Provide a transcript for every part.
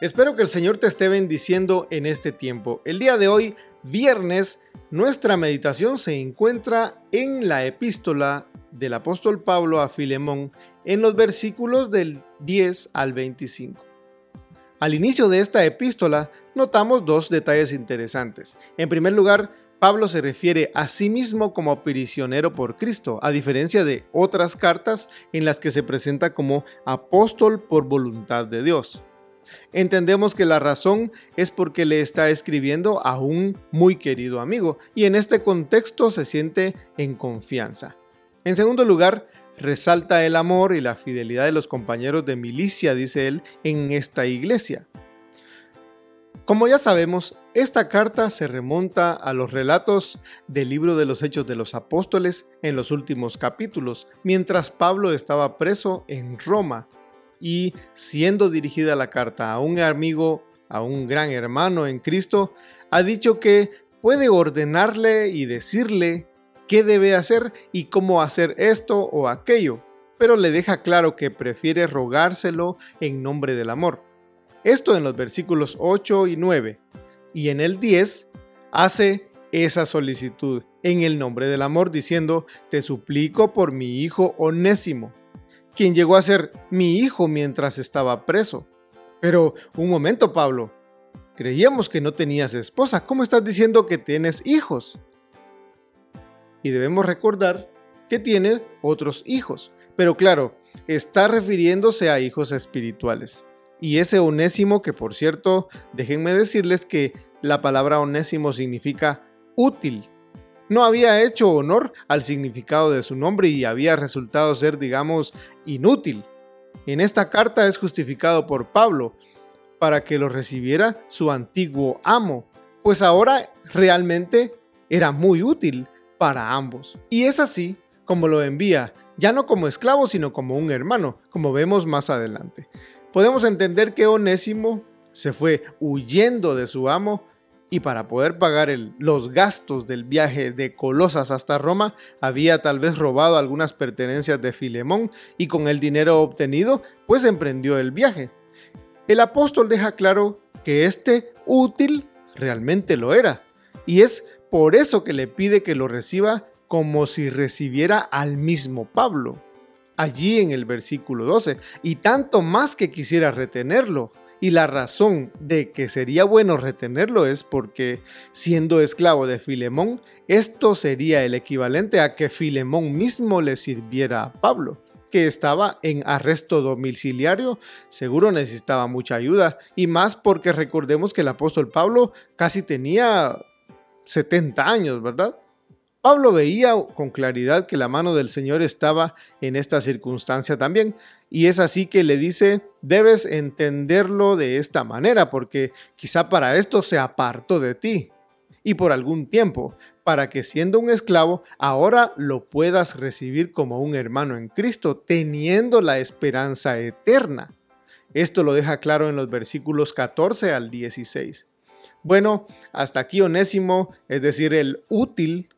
Espero que el Señor te esté bendiciendo en este tiempo. El día de hoy, viernes, nuestra meditación se encuentra en la epístola del apóstol Pablo a Filemón en los versículos del 10 al 25. Al inicio de esta epístola notamos dos detalles interesantes. En primer lugar, Pablo se refiere a sí mismo como prisionero por Cristo, a diferencia de otras cartas en las que se presenta como apóstol por voluntad de Dios. Entendemos que la razón es porque le está escribiendo a un muy querido amigo y en este contexto se siente en confianza. En segundo lugar, resalta el amor y la fidelidad de los compañeros de milicia, dice él, en esta iglesia. Como ya sabemos, esta carta se remonta a los relatos del libro de los Hechos de los Apóstoles en los últimos capítulos, mientras Pablo estaba preso en Roma y siendo dirigida la carta a un amigo, a un gran hermano en Cristo, ha dicho que puede ordenarle y decirle qué debe hacer y cómo hacer esto o aquello, pero le deja claro que prefiere rogárselo en nombre del amor. Esto en los versículos 8 y 9. Y en el 10 hace esa solicitud en el nombre del amor diciendo, te suplico por mi hijo onésimo quien llegó a ser mi hijo mientras estaba preso. Pero un momento, Pablo. Creíamos que no tenías esposa. ¿Cómo estás diciendo que tienes hijos? Y debemos recordar que tiene otros hijos. Pero claro, está refiriéndose a hijos espirituales. Y ese onésimo, que por cierto, déjenme decirles que la palabra onésimo significa útil no había hecho honor al significado de su nombre y había resultado ser, digamos, inútil. En esta carta es justificado por Pablo para que lo recibiera su antiguo amo, pues ahora realmente era muy útil para ambos. Y es así como lo envía, ya no como esclavo, sino como un hermano, como vemos más adelante. Podemos entender que Onésimo se fue huyendo de su amo y para poder pagar los gastos del viaje de Colosas hasta Roma, había tal vez robado algunas pertenencias de Filemón y con el dinero obtenido, pues emprendió el viaje. El apóstol deja claro que este útil realmente lo era, y es por eso que le pide que lo reciba como si recibiera al mismo Pablo, allí en el versículo 12, y tanto más que quisiera retenerlo, y la razón de que sería bueno retenerlo es porque, siendo esclavo de Filemón, esto sería el equivalente a que Filemón mismo le sirviera a Pablo que estaba en arresto domiciliario, seguro necesitaba mucha ayuda, y más porque recordemos que el apóstol Pablo casi tenía 70 años, ¿verdad? Pablo veía con claridad que la mano del Señor estaba en esta circunstancia también, y es así que le dice, debes entenderlo de esta manera, porque quizá para esto se apartó de ti, y por algún tiempo, para que siendo un esclavo, ahora lo puedas recibir como un hermano en Cristo, teniendo la esperanza eterna. Esto lo deja claro en los versículos 14 al 16. Bueno, hasta aquí Onésimo, es decir, el útil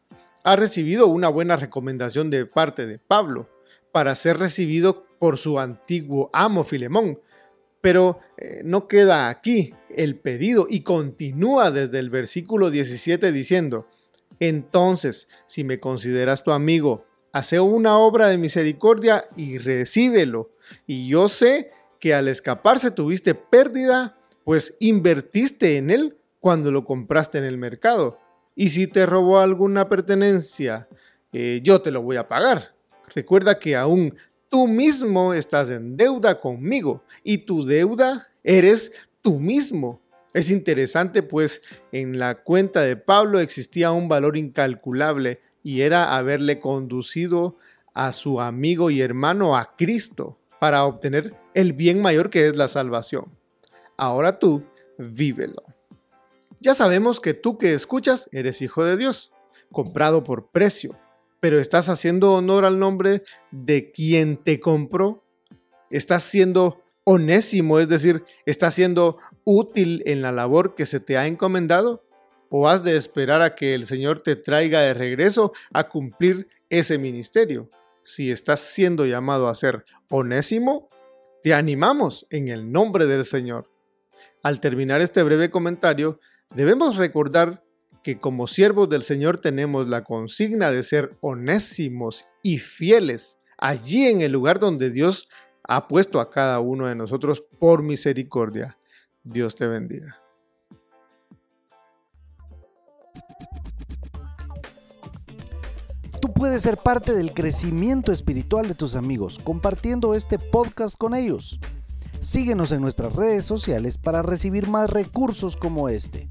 ha recibido una buena recomendación de parte de Pablo para ser recibido por su antiguo amo Filemón. Pero eh, no queda aquí el pedido y continúa desde el versículo 17 diciendo, entonces, si me consideras tu amigo, hace una obra de misericordia y recíbelo. Y yo sé que al escaparse tuviste pérdida, pues invertiste en él cuando lo compraste en el mercado. Y si te robó alguna pertenencia, eh, yo te lo voy a pagar. Recuerda que aún tú mismo estás en deuda conmigo y tu deuda eres tú mismo. Es interesante pues en la cuenta de Pablo existía un valor incalculable y era haberle conducido a su amigo y hermano a Cristo para obtener el bien mayor que es la salvación. Ahora tú, vívelo. Ya sabemos que tú que escuchas eres hijo de Dios, comprado por precio, pero estás haciendo honor al nombre de quien te compró. Estás siendo onésimo, es decir, estás siendo útil en la labor que se te ha encomendado. ¿O has de esperar a que el Señor te traiga de regreso a cumplir ese ministerio? Si estás siendo llamado a ser onésimo, te animamos en el nombre del Señor. Al terminar este breve comentario, debemos recordar que como siervos del Señor tenemos la consigna de ser onésimos y fieles allí en el lugar donde Dios ha puesto a cada uno de nosotros por misericordia. Dios te bendiga. Tú puedes ser parte del crecimiento espiritual de tus amigos compartiendo este podcast con ellos. Síguenos en nuestras redes sociales para recibir más recursos como este.